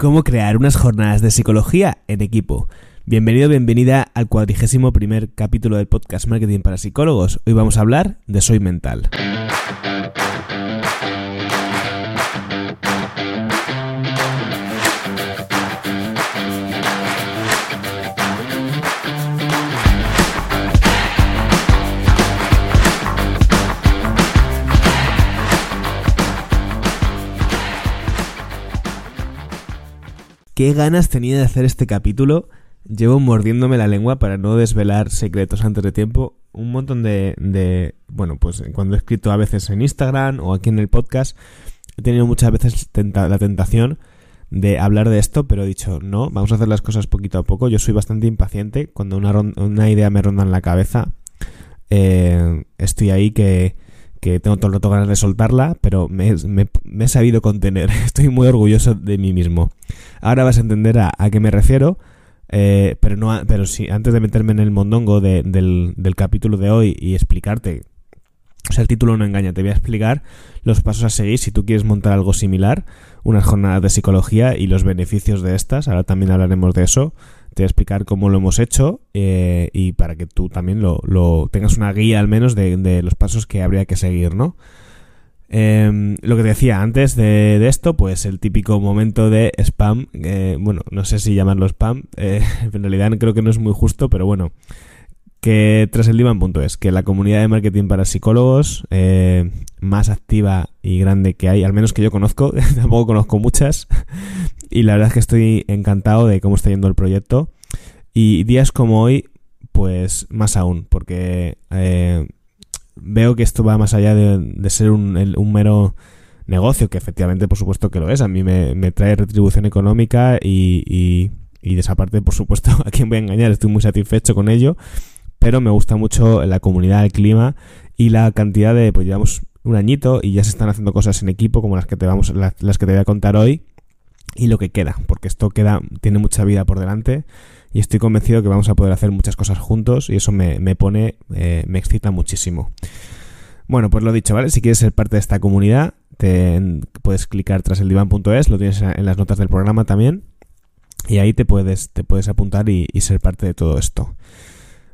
cómo crear unas jornadas de psicología en equipo. Bienvenido, bienvenida al cuadrigésimo primer capítulo del podcast Marketing para Psicólogos. Hoy vamos a hablar de Soy Mental. Qué ganas tenía de hacer este capítulo. Llevo mordiéndome la lengua para no desvelar secretos antes de tiempo. Un montón de, bueno, pues cuando he escrito a veces en Instagram o aquí en el podcast, he tenido muchas veces la tentación de hablar de esto, pero he dicho, no, vamos a hacer las cosas poquito a poco. Yo soy bastante impaciente. Cuando una, una idea me ronda en la cabeza, eh, estoy ahí que que tengo todo el rato ganas de soltarla, pero me, he sabido contener. Estoy muy orgulloso de mí mismo. Ahora vas a entender a, qué me refiero, eh, pero no, pero sí, antes de meterme en el mondongo del, del capítulo de hoy y explicarte, o sea, el título no engaña, te voy a explicar los pasos a seguir si tú quieres montar algo similar, unas jornadas de psicología y los beneficios de estas. Ahora también hablaremos de eso te voy a explicar cómo lo hemos hecho eh, y para que tú también lo, tengas una guía al menos de, los pasos que habría que seguir, ¿no? Em, lo que te decía antes de, esto, pues el típico momento de spam, bueno, no sé si llamarlo spam, eh, en realidad creo que no es muy justo, pero bueno, que tras el divan.es, que la comunidad de marketing para psicólogos eh, más activa y grande que hay, al menos que yo conozco, tampoco conozco muchas, y la verdad es que estoy encantado de cómo está yendo el proyecto. Y días como hoy, pues más aún, porque eh, veo que esto va más allá de, ser un, un, mero negocio, que efectivamente por supuesto que lo es, a mí me, me trae retribución económica y, y, y de esa parte por supuesto a quien voy a engañar, estoy muy satisfecho con ello pero me gusta mucho la comunidad, el clima y la cantidad de, pues llevamos un añito y ya se están haciendo cosas en equipo como las que te vamos, las, que te voy a contar hoy y lo que queda, porque esto queda, tiene mucha vida por delante y estoy convencido que vamos a poder hacer muchas cosas juntos y eso me, me pone, eh, me excita muchísimo. Bueno, pues lo dicho, ¿vale? Si quieres ser parte de esta comunidad, te puedes clicar tras el diván.es, lo tienes en las notas del programa también, y ahí te puedes, te puedes apuntar y ser parte de todo esto.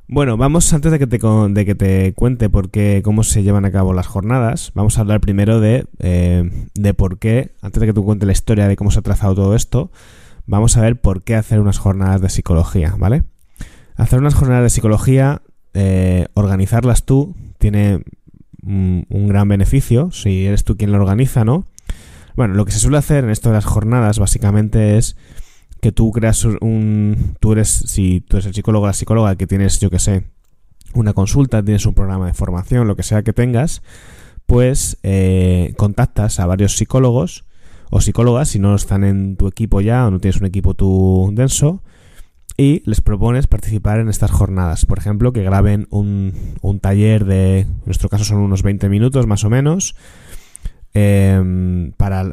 Bueno, vamos antes de que te, de que te cuente por qué, cómo se llevan a cabo las jornadas, vamos a hablar primero de, eh, de por qué, antes de que tú cuente la historia de cómo se ha trazado todo esto, vamos a ver por qué hacer unas jornadas de psicología, ¿vale? Hacer unas jornadas de psicología, eh, organizarlas tú, tiene un, un gran beneficio, si eres tú quien lo organiza, ¿no? Bueno, lo que se suele hacer en esto de las jornadas básicamente es que tú creas un... Tú eres, si tú eres el psicólogo o la psicóloga que tienes, yo que sé, una consulta, tienes un programa de formación, lo que sea que tengas, pues eh, contactas a varios psicólogos o psicólogas, si no están en tu equipo ya o no tienes un equipo tú denso, y les propones participar en estas jornadas. Por ejemplo, que graben un, un taller de, en nuestro caso son unos 20 minutos más o menos, Em, para,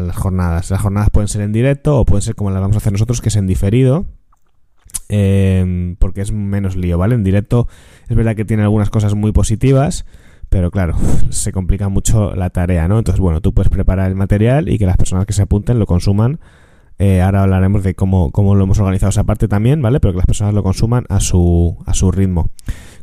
las jornadas. Las jornadas pueden ser en directo o pueden ser como las vamos a hacer nosotros, que es en diferido. Em, porque es menos lío, ¿vale? En directo es verdad que tiene algunas cosas muy positivas, pero claro, se complica mucho la tarea, ¿no? Entonces, bueno, tú puedes preparar el material y que las personas que se apunten lo consuman. Eh, ahora hablaremos de cómo, cómo lo hemos organizado esa parte también, ¿vale? Pero que las personas lo consuman a su, a su ritmo.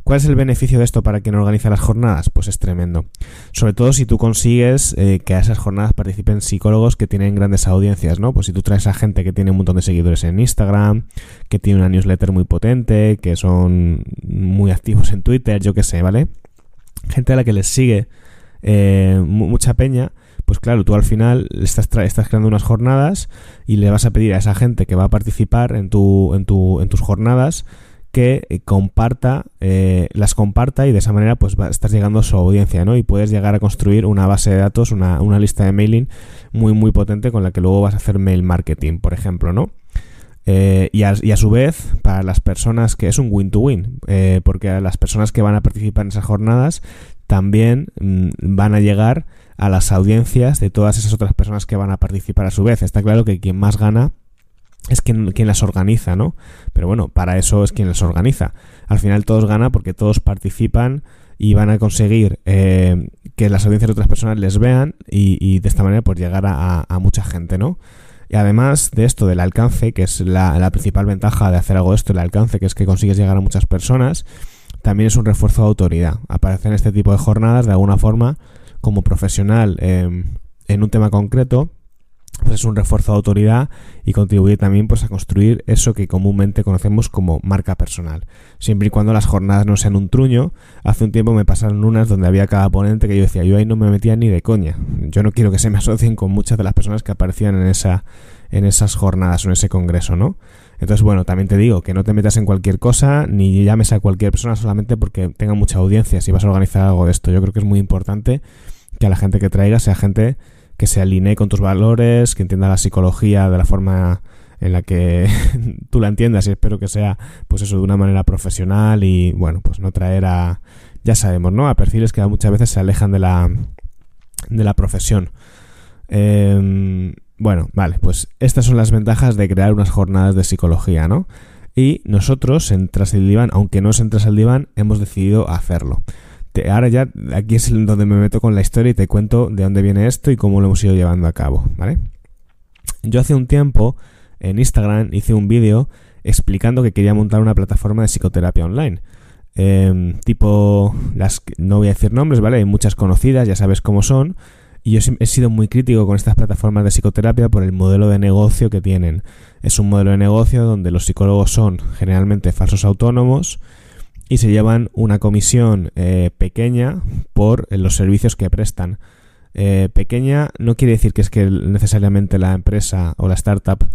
¿Cuál es el beneficio de esto para quien organiza las jornadas? Pues es tremendo. Sobre todo si tú consigues eh, que a esas jornadas participen psicólogos que tienen grandes audiencias, ¿no? Pues si tú traes a gente que tiene un montón de seguidores en Instagram, que tiene una newsletter muy potente, que son muy activos en Twitter, yo qué sé, ¿vale? Gente a la que les sigue eh, mucha peña, pues claro, tú al final estás, estás creando unas jornadas y le vas a pedir a esa gente que va a participar en, tu, en, tu, en tus jornadas que eh, comparta, eh, las comparta y de esa manera pues estás llegando a su audiencia, ¿no? Y puedes llegar a construir una base de datos, una, una, lista de mailing muy muy potente con la que luego vas a hacer mail marketing, por ejemplo, ¿no? Eh, y, a, a, su vez, para las personas que es un win-to-win, porque las personas que van a participar en esas jornadas también mm, van a llegar a las audiencias de todas esas otras personas que van a participar a su vez. Está claro que quien más gana es quien, quien, las organiza, ¿no? Pero bueno, para eso es quien las organiza. Al final todos ganan porque todos participan y van a conseguir eh, que las audiencias de otras personas les vean y, de esta manera pues llegar a, mucha gente, ¿no? Y además de esto, del alcance, que es la, principal ventaja de hacer algo de esto, el alcance, que es que consigues llegar a muchas personas, también es un refuerzo de autoridad. Aparecer en este tipo de jornadas de alguna forma como profesional em, en un tema concreto pues es un refuerzo de autoridad y contribuye también pues a construir eso que comúnmente conocemos como marca personal. Siempre y cuando las jornadas no sean un truño, hace un tiempo me pasaron unas donde había cada ponente que yo decía, yo ahí no me metía ni de coña. Yo no quiero que se me asocien con muchas de las personas que aparecían en esa en esas jornadas o en ese congreso, ¿no? Entonces, bueno, también te digo que no te metas en cualquier cosa ni llames a cualquier persona solamente porque tenga mucha audiencia si vas a organizar algo de esto. Yo creo que es muy importante que a la gente que traiga sea gente que se alinee con tus valores, que entienda la psicología de la forma en la que tú la entiendas y espero que sea pues eso de una manera profesional y bueno pues no traer a ya sabemos no a perfiles que muchas veces se alejan de la de la profesión. Em, bueno vale pues estas son las ventajas de crear unas jornadas de psicología no y nosotros en Tras el Diván aunque no es en Tras el Diván hemos decidido hacerlo ahora ya aquí es donde me meto con la historia y te cuento de dónde viene esto y cómo lo hemos ido llevando a cabo, ¿vale? Yo hace un tiempo en Instagram hice un vídeo explicando que quería montar una plataforma de psicoterapia online. Em, tipo, las no voy a decir nombres, ¿vale? Hay muchas conocidas, ya sabes cómo son. Y yo he sido muy crítico con estas plataformas de psicoterapia por el modelo de negocio que tienen. Es un modelo de negocio donde los psicólogos son generalmente falsos autónomos y se llevan una comisión eh, pequeña por eh, los servicios que prestan. Eh, pequeña no quiere decir que es que necesariamente la empresa o la startup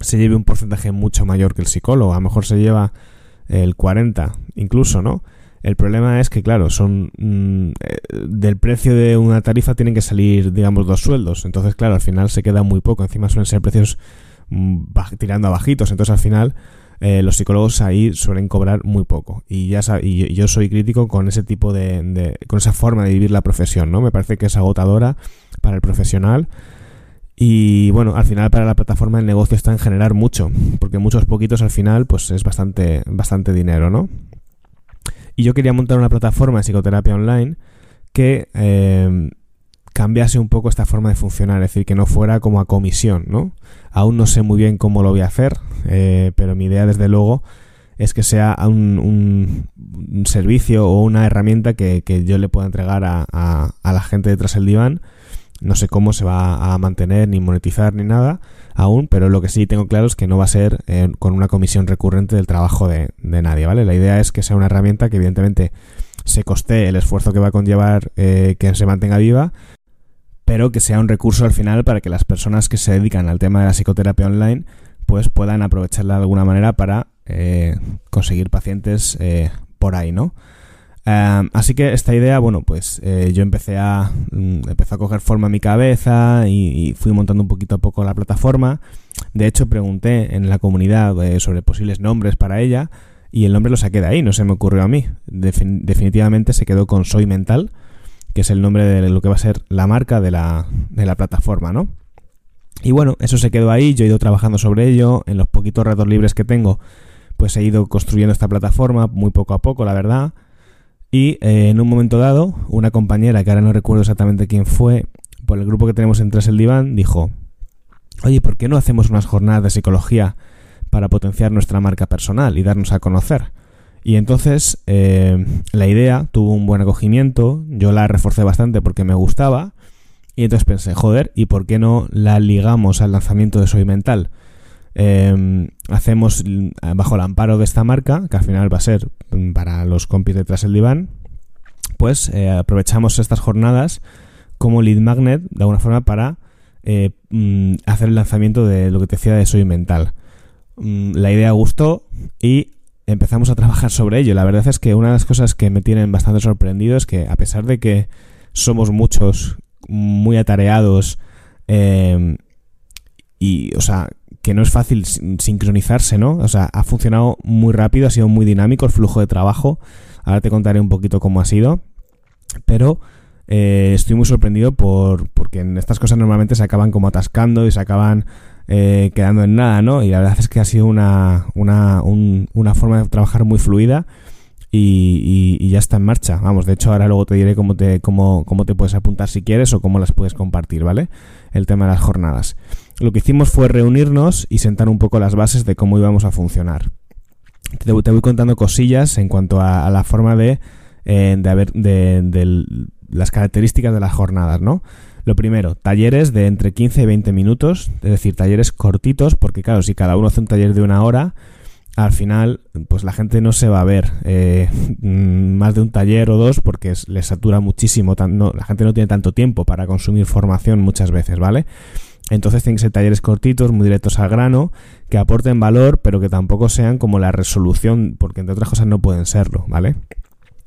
se lleve un porcentaje mucho mayor que el psicólogo. A lo mejor se lleva el 40, incluso, ¿no? El problema es que, claro, son mm, del precio de una tarifa tienen que salir, digamos, dos sueldos. Entonces, claro, al final se queda muy poco. Encima suelen ser precios mm, tirando a bajitos. Entonces, al final, eh, los psicólogos ahí suelen cobrar muy poco. Y ya y yo soy crítico con ese tipo de, con esa forma de vivir la profesión, ¿no? Me parece que es agotadora para el profesional. Y bueno, al final para la plataforma el negocio está en generar mucho, porque muchos poquitos al final pues es bastante, bastante dinero, ¿no? Y yo quería montar una plataforma de psicoterapia online que eh, cambiase un poco esta forma de funcionar, es decir, que no fuera como a comisión, ¿no? Aún no sé muy bien cómo lo voy a hacer, eh, pero mi idea desde luego es que sea un, servicio o una herramienta que, yo le pueda entregar a, la gente detrás del diván. No sé cómo se va a mantener, ni monetizar, ni nada aún, pero lo que sí tengo claro es que no va a ser eh, con una comisión recurrente del trabajo de, de, nadie, ¿vale? La idea es que sea una herramienta que evidentemente se coste el esfuerzo que va a conllevar eh, que se mantenga viva, pero que sea un recurso al final para que las personas que se dedican al tema de la psicoterapia online pues puedan aprovecharla de alguna manera para eh, conseguir pacientes eh, por ahí, ¿no? así que esta idea, bueno, pues eh, yo empecé a mm, empezó a coger forma en mi cabeza y, fui montando un poquito a poco la plataforma. De hecho, pregunté en la comunidad sobre posibles nombres para ella y el nombre lo saqué de ahí, no se me ocurrió a mí. definitivamente se quedó con Soy Mental que es el nombre de lo que va a ser la marca de la, de la plataforma, ¿no? Y bueno, eso se quedó ahí, yo he ido trabajando sobre ello, en los poquitos ratos libres que tengo, pues he ido construyendo esta plataforma muy poco a poco, la verdad. Y eh, en un momento dado, una compañera, que ahora no recuerdo exactamente quién fue, por el grupo que tenemos en Tras el Diván, dijo, oye, ¿por qué no hacemos unas jornadas de psicología para potenciar nuestra marca personal y darnos a conocer? Y entonces eh, la idea tuvo un buen acogimiento, yo la reforcé bastante porque me gustaba, y entonces pensé, joder, ¿y por qué no la ligamos al lanzamiento de Soy Mental? Em, hacemos bajo el amparo de esta marca, que al final va a ser para los compis detrás del diván, pues eh, aprovechamos estas jornadas como lead magnet de alguna forma para eh, mm, hacer el lanzamiento de lo que te decía de Soy Mental. Mm, la idea gustó y empezamos a trabajar sobre ello. La verdad es que una de las cosas que me tienen bastante sorprendido es que a pesar de que somos muchos, muy atareados, em, y, o sea, que no es fácil sincronizarse, ¿no? O sea, ha funcionado muy rápido, ha sido muy dinámico el flujo de trabajo. Ahora te contaré un poquito cómo ha sido. Pero eh, estoy muy sorprendido por porque en estas cosas normalmente se acaban como atascando y se acaban eh, quedando en nada, ¿no? Y la verdad es que ha sido una, una, una forma de trabajar muy fluida y, ya está en marcha. Vamos, de hecho ahora luego te diré cómo te, cómo, cómo te puedes apuntar si quieres o cómo las puedes compartir, ¿vale? El tema de las jornadas. lo que hicimos fue reunirnos y sentar un poco las bases de cómo íbamos a funcionar. Te, voy contando cosillas en cuanto a, la forma de, eh, de, de, las características de las jornadas, ¿no? Lo primero, talleres de entre 15 y 20 minutos, es decir, talleres cortitos, porque claro, si cada uno hace un taller de una hora, al final, pues la gente no se va a ver eh, mm, más de un taller o dos porque les satura muchísimo. la gente no tiene tanto tiempo para consumir formación muchas veces, ¿vale? Entonces tienen que ser talleres cortitos, muy directos al grano, que aporten valor, pero que tampoco sean como la resolución, porque entre otras cosas no pueden serlo, ¿vale?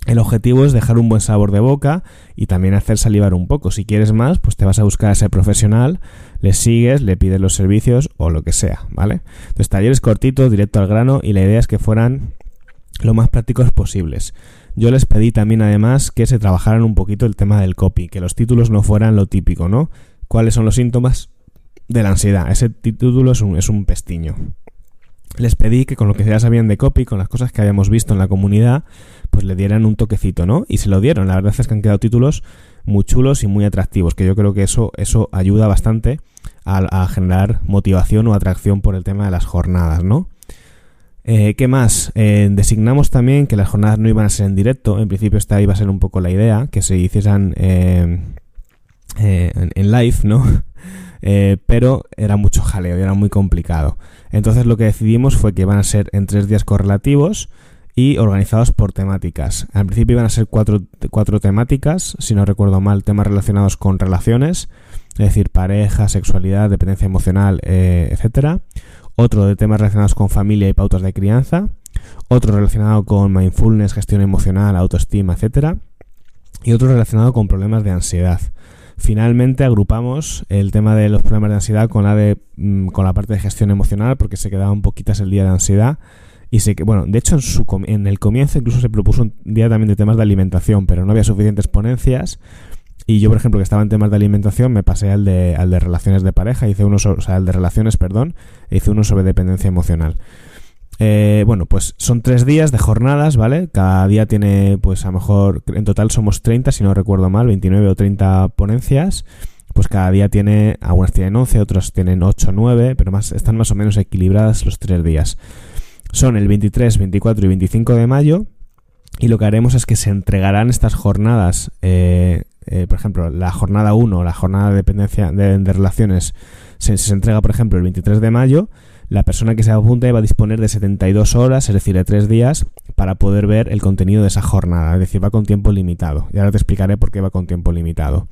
El objetivo es dejar un buen sabor de boca y también hacer salivar un poco. Si quieres más, pues te vas a buscar a ese profesional, le sigues, le pides los servicios o lo que sea, ¿vale? Entonces, talleres cortitos, directo al grano y la idea es que fueran lo más prácticos posibles. Yo les pedí también además que se trabajaran un poquito el tema del copy, que los títulos no fueran lo típico, ¿no? ¿Cuáles son los síntomas de la ansiedad? Ese título es un, es un pestiño les pedí que con lo que ya sabían de copy, con las cosas que habíamos visto en la comunidad, pues le dieran un toquecito, ¿no? Y se lo dieron. La verdad es que han quedado títulos muy chulos y muy atractivos, que yo creo que eso, eso ayuda bastante a, generar motivación o atracción por el tema de las jornadas, ¿no? Eh, ¿Qué más? Eh, designamos también que las jornadas no iban a ser en directo. En principio esta iba a ser un poco la idea, que se hiciesen eh, en live, ¿no? Eh, pero era mucho jaleo y era muy complicado. Entonces lo que decidimos fue que iban a ser en tres días correlativos y organizados por temáticas. Al principio iban a ser cuatro, cuatro temáticas, si no recuerdo mal, temas relacionados con relaciones, es decir, pareja, sexualidad, dependencia emocional, eh, etcétera. Otro de temas relacionados con familia y pautas de crianza. Otro relacionado con mindfulness, gestión emocional, autoestima, etcétera. Y otro relacionado con problemas de ansiedad. Finalmente agrupamos el tema de los problemas de ansiedad con la de mm, con la parte de gestión emocional porque se quedaban poquitas el día de ansiedad y sé que bueno, de hecho en su en el comienzo incluso se propuso un día también de temas de alimentación, pero no había suficientes ponencias y yo por ejemplo que estaba en temas de alimentación me pasé al de al de relaciones de pareja, hice uno o sea, al de relaciones, perdón, e hice uno sobre dependencia emocional. Eh, bueno, pues son tres días de jornadas, ¿vale? Cada día tiene, pues a lo mejor, en total somos 30, si no recuerdo mal, 29 o 30 ponencias. Pues cada día tiene, algunas tienen 11, otros tienen 8 o 9, pero más, están más o menos equilibradas los tres días. Son el 23, 24 y 25 de mayo. Y lo que haremos es que se entregarán estas jornadas, eh, eh, por ejemplo, la jornada 1, la jornada de dependencia de, relaciones, se, se entrega, por ejemplo, el 23 de mayo la persona que se apunte va a disponer de 72 horas, es decir, de 3 días, para poder ver el contenido de esa jornada. Es decir, va con tiempo limitado. Y ahora te explicaré por qué va con tiempo limitado.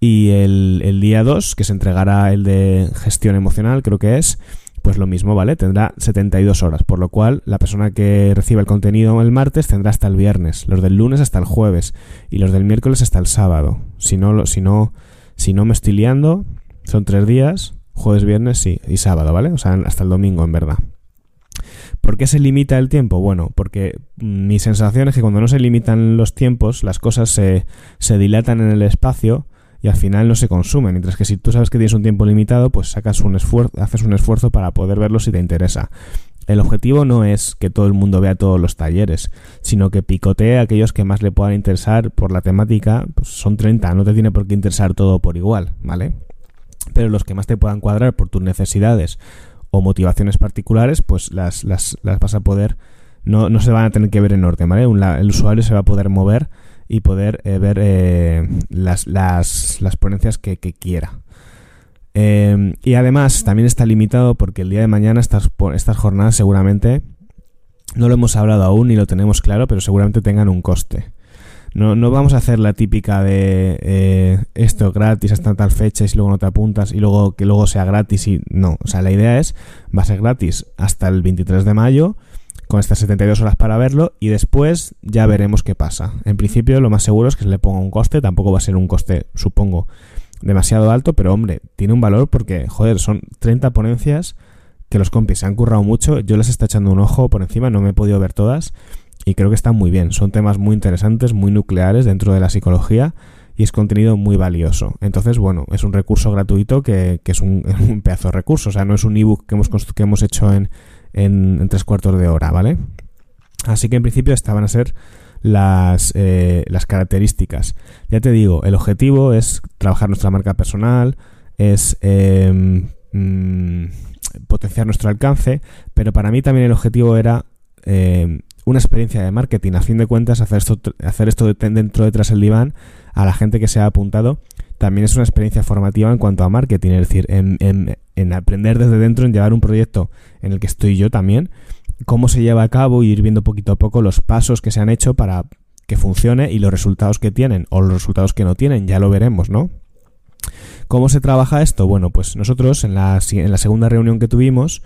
Y el, día 2, que se entregará el de gestión emocional, creo que es, pues lo mismo, ¿vale? Tendrá 72 horas, por lo cual la persona que reciba el contenido el martes tendrá hasta el viernes, los del lunes hasta el jueves y los del miércoles hasta el sábado. Si no, si no, si no me estoy liando, son tres días, Jueves, viernes, sí, y sábado, ¿vale? O sea, hasta el domingo, en verdad. ¿Por qué se limita el tiempo? Bueno, porque mi sensación es que cuando no se limitan los tiempos, las cosas se, se dilatan en el espacio y al final no se consumen. Mientras que si tú sabes que tienes un tiempo limitado, pues sacas un esfuerzo, haces un esfuerzo para poder verlo si te interesa. El objetivo no es que todo el mundo vea todos los talleres, sino que picotee a aquellos que más le puedan interesar por la temática. Pues son 30, no te tiene por qué interesar todo por igual, ¿vale? Pero los que más te puedan cuadrar por tus necesidades o motivaciones particulares, pues las, las, las vas a poder, no, no, se van a tener que ver en orden, ¿vale? el usuario se va a poder mover y poder eh, ver eh, las, las, las, ponencias que, quiera. Em, y además también está limitado porque el día de mañana estas, estas jornadas seguramente, no lo hemos hablado aún ni lo tenemos claro, pero seguramente tengan un coste. No, no vamos a hacer la típica de eh, esto gratis hasta tal fecha y luego no te apuntas y luego que luego sea gratis y no. O sea, la idea es, va a ser gratis hasta el 23 de mayo con estas 72 horas para verlo y después ya veremos qué pasa. En principio lo más seguro es que se le ponga un coste, tampoco va a ser un coste, supongo, demasiado alto, pero hombre, tiene un valor porque, joder, son 30 ponencias que los compis se han currado mucho, yo les estoy echando un ojo por encima, no me he podido ver todas y creo que están muy bien. Son temas muy interesantes, muy nucleares dentro de la psicología y es contenido muy valioso. Entonces, bueno, es un recurso gratuito que, es un, pedazo de recurso. O sea, no es un ebook que hemos, que hemos hecho en, en, tres cuartos de hora, ¿vale? Así que en principio estas van a ser las, eh, las características. Ya te digo, el objetivo es trabajar nuestra marca personal, es em, mm, potenciar nuestro alcance, pero para mí también el objetivo era eh, una experiencia de marketing. A fin de cuentas, hacer esto, hacer esto dentro de tras el diván a la gente que se ha apuntado también es una experiencia formativa en cuanto a marketing, es decir, en, en, aprender desde dentro, en llevar un proyecto en el que estoy yo también, cómo se lleva a cabo y ir viendo poquito a poco los pasos que se han hecho para que funcione y los resultados que tienen o los resultados que no tienen, ya lo veremos, ¿no? ¿Cómo se trabaja esto? Bueno, pues nosotros en la, en la segunda reunión que tuvimos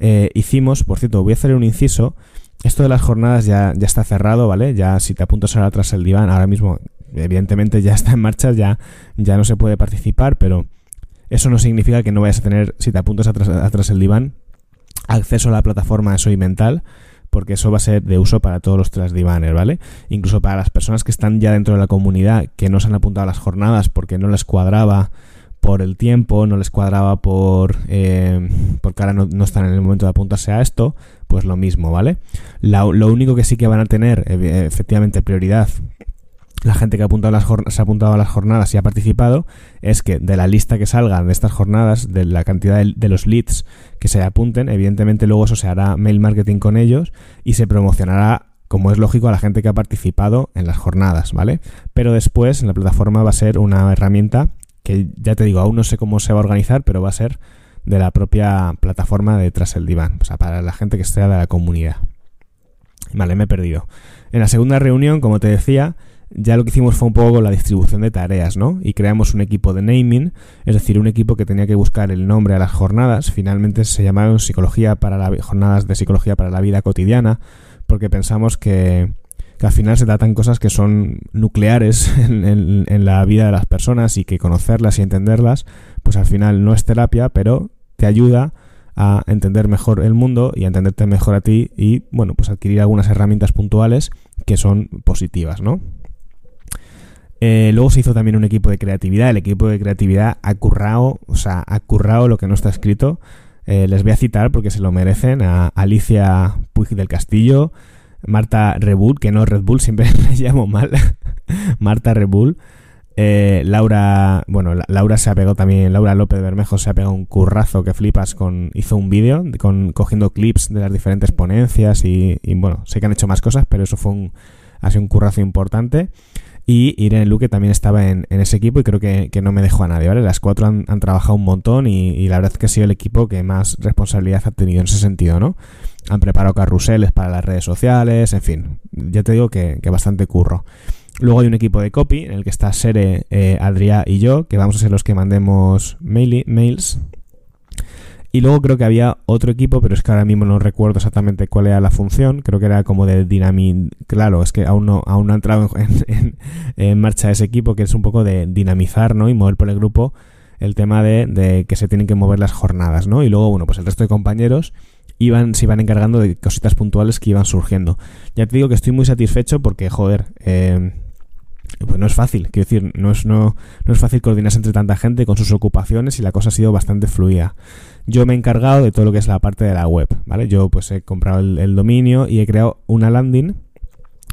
eh, hicimos, por cierto, voy a hacer un inciso, esto de las jornadas ya, ya está cerrado, ¿vale? Ya si te apuntas ahora tras el diván, ahora mismo evidentemente ya está en marcha, ya, ya no se puede participar, pero eso no significa que no vayas a tener, si te apuntas atrás, atrás el diván, acceso a la plataforma Soy Mental, porque eso va a ser de uso para todos los transdivaners, ¿vale? Incluso para las personas que están ya dentro de la comunidad, que no se han apuntado a las jornadas porque no les cuadraba por el tiempo, no les cuadraba por eh, porque ahora no, están en el momento de apuntarse a esto, pues lo mismo, ¿vale? lo único que sí que van a tener efectivamente prioridad la gente que ha apuntado las se ha apuntado a las jornadas y ha participado es que de la lista que salgan de estas jornadas, de la cantidad de, los leads que se apunten, evidentemente luego eso se hará mail marketing con ellos y se promocionará, como es lógico, a la gente que ha participado en las jornadas, ¿vale? Pero después en la plataforma va a ser una herramienta que ya te digo, aún no sé cómo se va a organizar, pero va a ser de la propia plataforma de Tras el Diván, o sea, para la gente que esté de la comunidad. Vale, me he perdido. En la segunda reunión, como te decía, ya lo que hicimos fue un poco la distribución de tareas, ¿no? Y creamos un equipo de naming, es decir, un equipo que tenía que buscar el nombre a las jornadas. Finalmente se llamaron psicología para la, jornadas de psicología para la vida cotidiana, porque pensamos que, al final se tratan cosas que son nucleares en, en, la vida de las personas y que conocerlas y entenderlas, pues al final no es terapia, pero te ayuda a entender mejor el mundo y a entenderte mejor a ti y, bueno, pues adquirir algunas herramientas puntuales que son positivas, ¿no? Eh, luego se hizo también un equipo de creatividad. El equipo de creatividad ha currado, o sea, ha currado lo que no está escrito. Eh, les voy a citar porque se lo merecen. A Alicia Puig del Castillo, Marta Rebull, que no Red Bull, siempre me llamo mal. Marta Rebull. Eh, Laura, bueno, Laura se ha pegado también, Laura López Bermejo se ha pegado un currazo que flipas con, hizo un vídeo con, cogiendo clips de las diferentes ponencias y, bueno, sé que han hecho más cosas, pero eso fue un, ha sido un currazo importante. Y Irene Luque también estaba en, ese equipo y creo que, no me dejó a nadie, ¿vale? Las cuatro han, trabajado un montón y, la verdad es que ha sido el equipo que más responsabilidad ha tenido en ese sentido, ¿no? Han preparado carruseles para las redes sociales, en fin, ya te digo que, bastante curro. Luego hay un equipo de copy en el que está Sere, eh, Adrià y yo, que vamos a ser los que mandemos mails y luego creo que había otro equipo, pero es que ahora mismo no recuerdo exactamente cuál era la función. Creo que era como de dinamit. Claro, es que aún no, aún no ha entrado en, marcha ese equipo, que es un poco de dinamizar, ¿no? Y mover por el grupo el tema de, de, que se tienen que mover las jornadas, ¿no? Y luego, bueno, pues el resto de compañeros iban, se iban encargando de cositas puntuales que iban surgiendo. Ya te digo que estoy muy satisfecho porque, joder, eh, pues no es fácil, quiero decir, no es, no, no es fácil coordinarse entre tanta gente con sus ocupaciones y la cosa ha sido bastante fluida. Yo me he encargado de todo lo que es la parte de la web, ¿vale? Yo pues he comprado el, dominio y he creado una landing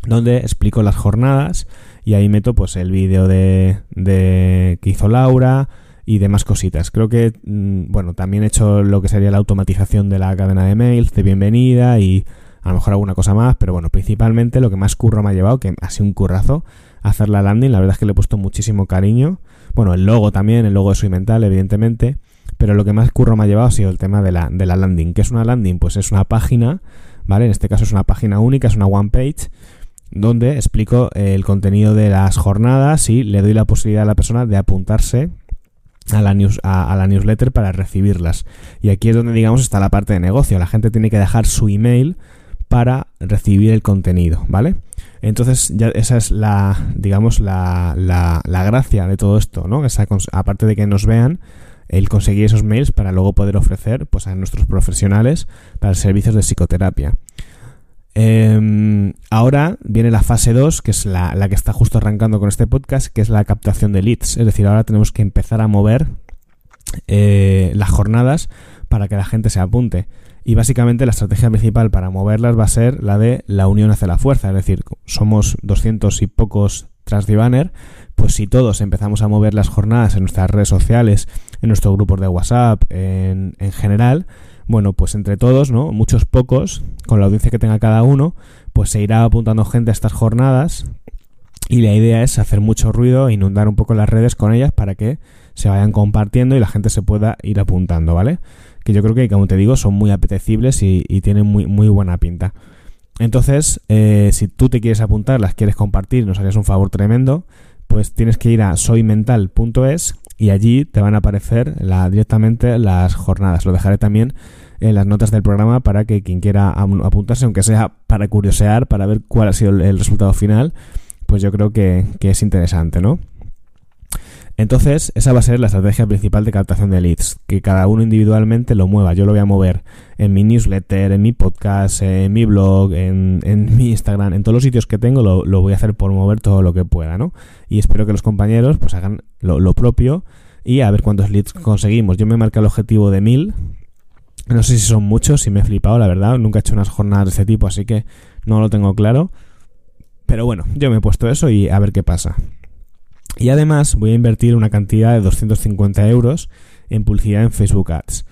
donde explico las jornadas y ahí meto pues el vídeo de, de que hizo Laura y demás cositas. Creo que, mm, bueno, también he hecho lo que sería la automatización de la cadena de mails de bienvenida y a lo mejor alguna cosa más, pero bueno, principalmente lo que más curro me ha llevado, que ha sido un currazo, hacer la landing. La verdad es que le he puesto muchísimo cariño. Bueno, el logo también, el logo de Soy Mental, evidentemente. Pero lo que más curro me ha llevado ha sido el tema de la, de la landing. ¿Qué es una landing? Pues es una página, ¿vale? En este caso es una página única, es una one page, donde explico el contenido de las jornadas y le doy la posibilidad a la persona de apuntarse a la, news, a, la newsletter para recibirlas. Y aquí es donde, digamos, está la parte de negocio. La gente tiene que dejar su email para recibir el contenido, ¿vale? Entonces, ya esa es la, digamos, la, la, la gracia de todo esto, ¿no? Esa, aparte de que nos vean, el conseguir esos mails para luego poder ofrecer pues, a nuestros profesionales para servicios de psicoterapia. Em, ahora viene la fase 2, que es la, la, que está justo arrancando con este podcast, que es la captación de leads. Es decir, ahora tenemos que empezar a mover eh, las jornadas para que la gente se apunte. Y básicamente la estrategia principal para moverlas va a ser la de la unión hacia la fuerza. Es decir, somos 200 y pocos Trust Banner, pues si todos empezamos a mover las jornadas en nuestras redes sociales, en nuestros grupos de WhatsApp, en, en general, bueno, pues entre todos, ¿no? Muchos pocos, con la audiencia que tenga cada uno, pues se irá apuntando gente a estas jornadas y la idea es hacer mucho ruido inundar un poco las redes con ellas para que se vayan compartiendo y la gente se pueda ir apuntando, ¿vale? Que yo creo que, como te digo, son muy apetecibles y, tienen muy, muy buena pinta. Entonces, eh, si tú te quieres apuntar, las quieres compartir, nos harías un favor tremendo, pues tienes que ir a soymental.es y allí te van a aparecer la, directamente las jornadas. Lo dejaré también en las notas del programa para que quien quiera apuntarse, aunque sea para curiosear, para ver cuál ha sido el resultado final, pues yo creo que, es interesante, ¿no? Entonces, esa va a ser la estrategia principal de captación de leads, que cada uno individualmente lo mueva. Yo lo voy a mover en mi newsletter, en mi podcast, en mi blog, en, mi Instagram, en todos los sitios que tengo, lo, voy a hacer por mover todo lo que pueda, ¿no? Y espero que los compañeros pues hagan lo, propio y a ver cuántos leads conseguimos. Yo me marqué el objetivo de mil. No sé si son muchos, si me he flipado, la verdad. Nunca he hecho unas jornadas de ese tipo, así que no lo tengo claro. Pero bueno, yo me he puesto eso y a ver qué pasa. Y además voy a invertir una cantidad de 250 euros en publicidad en Facebook Ads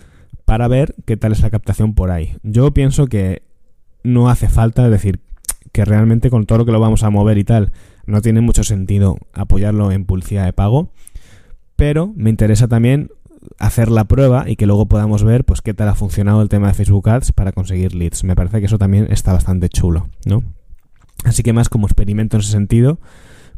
para ver qué tal es la captación por ahí. Yo pienso que no hace falta, es decir, que realmente con todo lo que lo vamos a mover y tal, no tiene mucho sentido apoyarlo en publicidad de pago, pero me interesa también hacer la prueba y que luego podamos ver pues qué tal ha funcionado el tema de Facebook Ads para conseguir leads. Me parece que eso también está bastante chulo, ¿no? Así que más como experimento en ese sentido,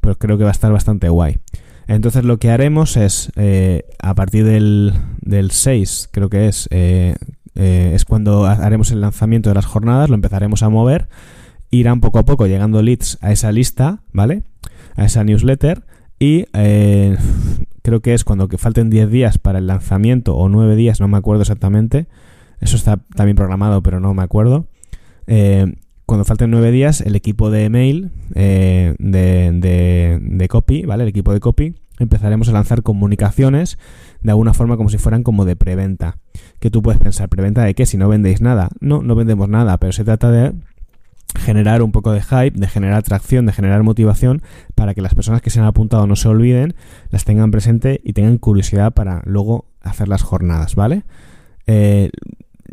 pues creo que va a estar bastante guay. Entonces lo que haremos es, eh, a partir del, del 6, creo que es, eh, eh, es cuando haremos el lanzamiento de las jornadas, lo empezaremos a mover, irán poco a poco llegando leads a esa lista, ¿vale? A esa newsletter y creo que es cuando que falten 10 días para el lanzamiento o 9 días, no me acuerdo exactamente, eso está también programado pero no me acuerdo. Cuando falten nueve días, el equipo de email eh, de, de, copy, ¿vale? El equipo de copy, empezaremos a lanzar comunicaciones de alguna forma como si fueran como de preventa. Que tú puedes pensar, ¿preventa de qué? Si no vendéis nada. No, no vendemos nada, pero se trata de generar un poco de hype, de generar atracción, de generar motivación para que las personas que se han apuntado no se olviden, las tengan presente y tengan curiosidad para luego hacer las jornadas, ¿vale? Eh,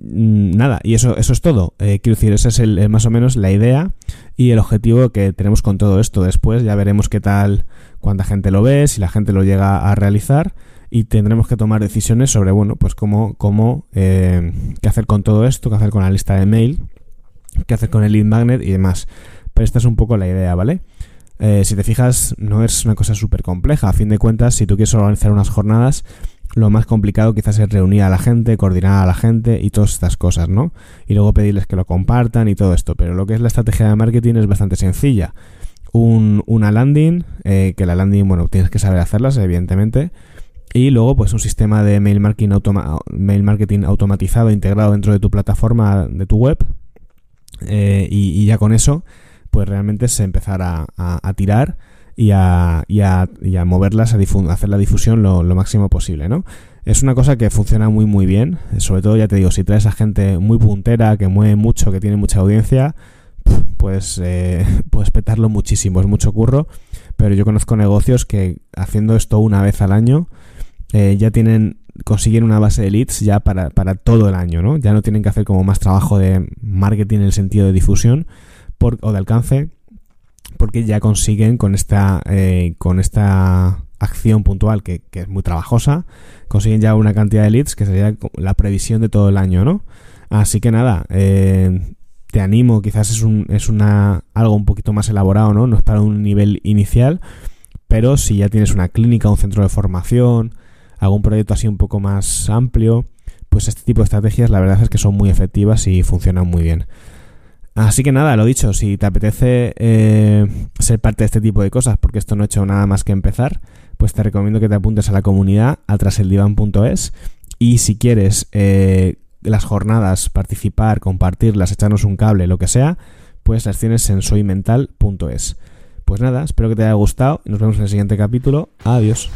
nada, y eso, eso es todo. Eh, quiero decir, esa es el, más o menos la idea y el objetivo que tenemos con todo esto. Después ya veremos qué tal, cuánta gente lo ve, si la gente lo llega a realizar y tendremos que tomar decisiones sobre, bueno, pues cómo, cómo eh, qué hacer con todo esto, qué hacer con la lista de mail, qué hacer con el lead magnet y demás. Pero esta es un poco la idea, ¿vale? Eh, si te fijas, no es una cosa súper compleja. A fin de cuentas, si tú quieres organizar unas jornadas, lo más complicado quizás es reunir a la gente, coordinar a la gente y todas estas cosas, ¿no? Y luego pedirles que lo compartan y todo esto. Pero lo que es la estrategia de marketing es bastante sencilla. Un, una landing, eh, que la landing, bueno, tienes que saber hacerlas, evidentemente. Y luego, pues un sistema de mail marketing, mail marketing automatizado integrado dentro de tu plataforma, de tu web. Eh, y, ya con eso, pues realmente se empezará a tirar y a, y a, y a moverlas, a, hacer la difusión lo, máximo posible, ¿no? Es una cosa que funciona muy muy bien, sobre todo ya te digo, si traes a gente muy puntera, que mueve mucho, que tiene mucha audiencia, pues eh, puedes petarlo muchísimo, es mucho curro, pero yo conozco negocios que haciendo esto una vez al año eh, ya tienen, consiguen una base de leads ya para, para todo el año, ¿no? Ya no tienen que hacer como más trabajo de marketing en el sentido de difusión por, o de alcance, porque ya consiguen con esta, eh, con esta acción puntual que, es muy trabajosa, consiguen ya una cantidad de leads que sería la previsión de todo el año, ¿no? Así que nada, eh, te animo, quizás es, un, es una, algo un poquito más elaborado, ¿no? No es para un nivel inicial, pero si ya tienes una clínica, un centro de formación, algún proyecto así un poco más amplio, pues este tipo de estrategias la verdad es que son muy efectivas y funcionan muy bien. Así que nada, lo dicho, si te apetece eh, ser parte de este tipo de cosas, porque esto no he hecho nada más que empezar, pues te recomiendo que te apuntes a la comunidad atraseldivan.es y si quieres eh, las jornadas, participar, compartirlas, echarnos un cable, lo que sea, pues las tienes en soymental.es. Pues nada, espero que te haya gustado y nos vemos en el siguiente capítulo. Adiós.